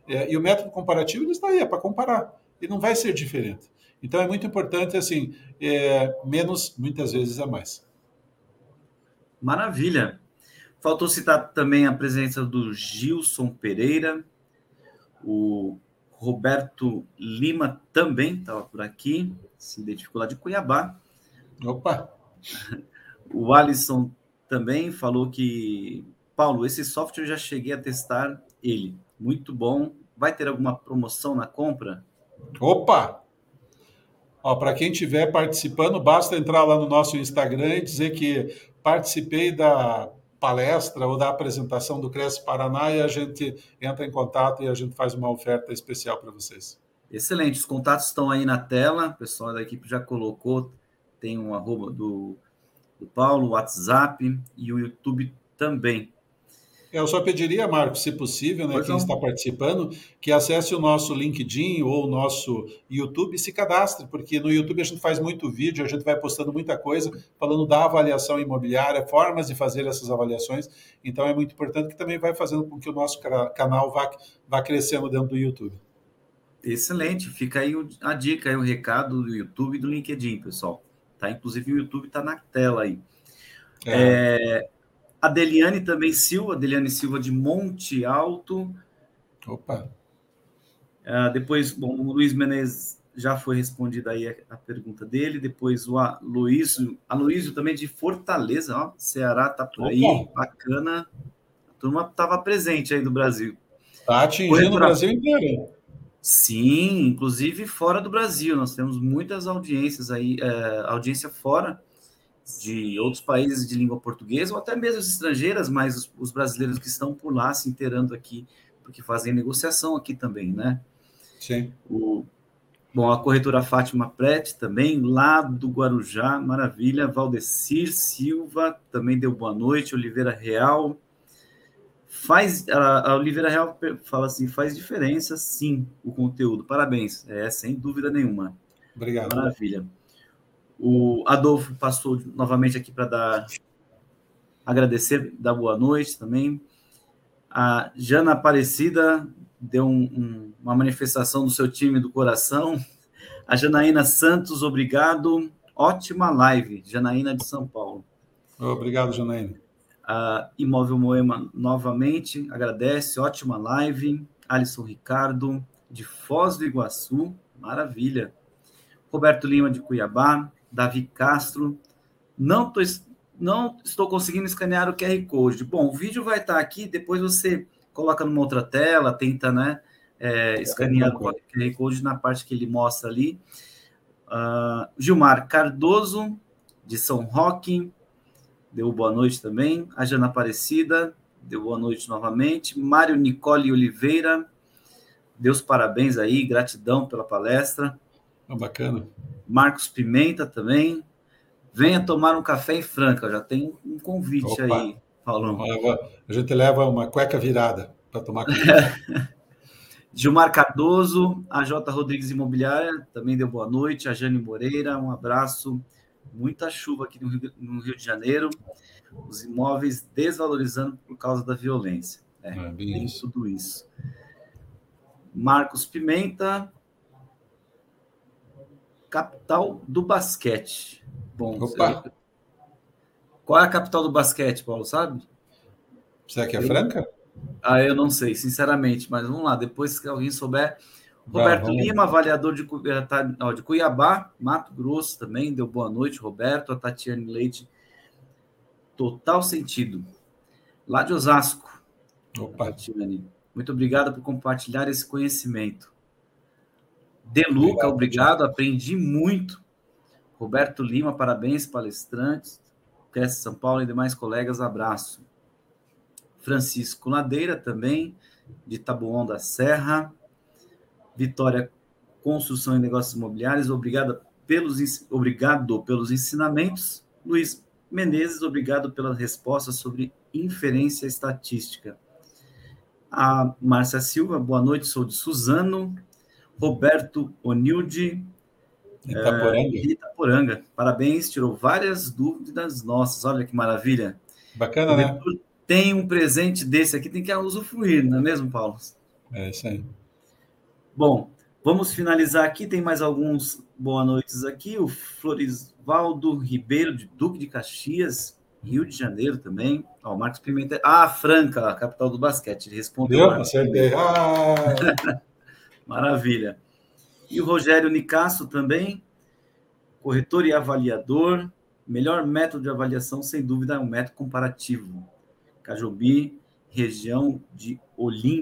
S2: É, e o método comparativo ele está aí, é para comparar, e não vai ser diferente. Então é muito importante, assim, é, menos muitas vezes é mais.
S3: Maravilha. Faltou citar também a presença do Gilson Pereira, o Roberto Lima também estava por aqui, se identificou lá de Cuiabá.
S2: Opa!
S3: O Alisson também falou que, Paulo, esse software eu já cheguei a testar ele. Muito bom. Vai ter alguma promoção na compra?
S2: Opa! Para quem estiver participando, basta entrar lá no nosso Instagram e dizer que participei da palestra ou da apresentação do Cresce Paraná e a gente entra em contato e a gente faz uma oferta especial para vocês.
S3: Excelente, os contatos estão aí na tela, o pessoal da equipe já colocou, tem um arroba do, do Paulo, o WhatsApp e o YouTube também.
S2: Eu só pediria, Marcos, se possível, né, quem está participando, que acesse o nosso LinkedIn ou o nosso YouTube e se cadastre, porque no YouTube a gente faz muito vídeo, a gente vai postando muita coisa falando da avaliação imobiliária, formas de fazer essas avaliações. Então é muito importante que também vai fazendo com que o nosso canal vá, vá crescendo dentro do YouTube.
S3: Excelente, fica aí a dica, aí o recado do YouTube e do LinkedIn, pessoal. Tá? Inclusive o YouTube está na tela aí. É. É, a Deliane também Silva, Deliane Silva de Monte Alto.
S2: Opa.
S3: Uh, depois, bom, o Luiz Menezes já foi respondida aí a, a, pergunta dele. Depois o Aloysio, Aloysio também de Fortaleza, ó, Ceará tá por aí, bacana. A turma estava presente aí do Brasil.
S2: Está atingindo o Brasil inteiro.
S3: Sim, inclusive fora do Brasil. Nós temos muitas audiências aí, é, audiência fora de outros países de língua portuguesa, ou até mesmo as estrangeiras, mas os, os, brasileiros que estão por lá se inteirando aqui, porque fazem negociação aqui também, né?
S2: Sim.
S3: O, bom, a corretora Fátima Prete também, lá do Guarujá, maravilha. Valdecir Silva também deu boa noite. Oliveira Real. Faz, a, a Oliveira Real fala assim: faz diferença, sim, o conteúdo. Parabéns. É, sem dúvida nenhuma.
S2: Obrigado.
S3: Maravilha. O Adolfo passou novamente aqui para dar agradecer, dar boa noite também. A Jana Aparecida deu um, um, uma manifestação do seu time do coração. A Janaína Santos, obrigado. Ótima live, Janaína de São Paulo.
S2: Obrigado, Janaína.
S3: A Imóvel Moema novamente agradece, ótima live. Alisson Ricardo, de Foz do Iguaçu, maravilha. Roberto Lima, de Cuiabá. Davi Castro. Não, tô, não estou conseguindo escanear o QR Code. Bom, o vídeo vai estar aqui, depois você coloca numa outra tela, tenta, né, é, escanear o QR Code na parte que ele mostra ali. Uh, Gilmar Cardoso, de São Roque, deu boa noite também. A Jana Aparecida, deu boa noite novamente. Mário Nicole Oliveira, Deus parabéns aí, gratidão pela palestra.
S2: Oh, bacana.
S3: Marcos Pimenta também. Venha tomar um café em Franca, já tem um convite Opa. aí, Paulão.
S2: A gente leva uma cueca virada para tomar café.
S3: Gilmar Cardoso, a J. Rodrigues Imobiliária, também deu boa noite. A Jane Moreira, um abraço. Muita chuva aqui no Rio, no Rio de Janeiro. Os imóveis desvalorizando por causa da violência. É, é bem isso. tudo isso. Marcos Pimenta, capital do basquete. Bom, Opa. qual é a capital do basquete, Paulo, sabe?
S2: Será que é Franca?
S3: Ah, eu não sei, sinceramente, mas vamos lá, depois que alguém souber. Roberto Vai, Lima, avaliador de, tá, de Cuiabá, Mato Grosso também, deu boa noite, Roberto, a Tatiane Leite. Total sentido. Lá de Osasco.
S2: Opa.
S3: Tatiane, muito obrigado por compartilhar esse conhecimento. Deluca, obrigado, obrigado aprendi muito. Roberto Lima, parabéns, palestrantes. Cresce São Paulo e demais colegas, abraço. Francisco Ladeira também, de Tabuão da Serra. Vitória Construção e Negócios Imobiliários, obrigado pelos, obrigado pelos ensinamentos. Luiz Menezes, obrigado pela resposta sobre inferência estatística. A Márcia Silva, boa noite, sou de Suzano. Roberto Onilde. Itaporanga. É, Itaporanga. Parabéns, tirou várias dúvidas nossas. Olha que maravilha.
S2: Bacana, né?
S3: Tem um presente desse aqui, tem que usufruir, não é mesmo, Paulo?
S2: É isso aí.
S3: Bom, vamos finalizar aqui. Tem mais alguns boa noites aqui. O Florisvaldo Ribeiro, de Duque de Caxias, Rio de Janeiro também. Ó, o Marcos Pimentel. Ah, Franca, a capital do basquete. Ele respondeu.
S2: Deu, acertei. Ah!
S3: Maravilha. E o Rogério Nicasso também, corretor e avaliador. Melhor método de avaliação, sem dúvida, é um método comparativo. Cajobi, região de Olímpia.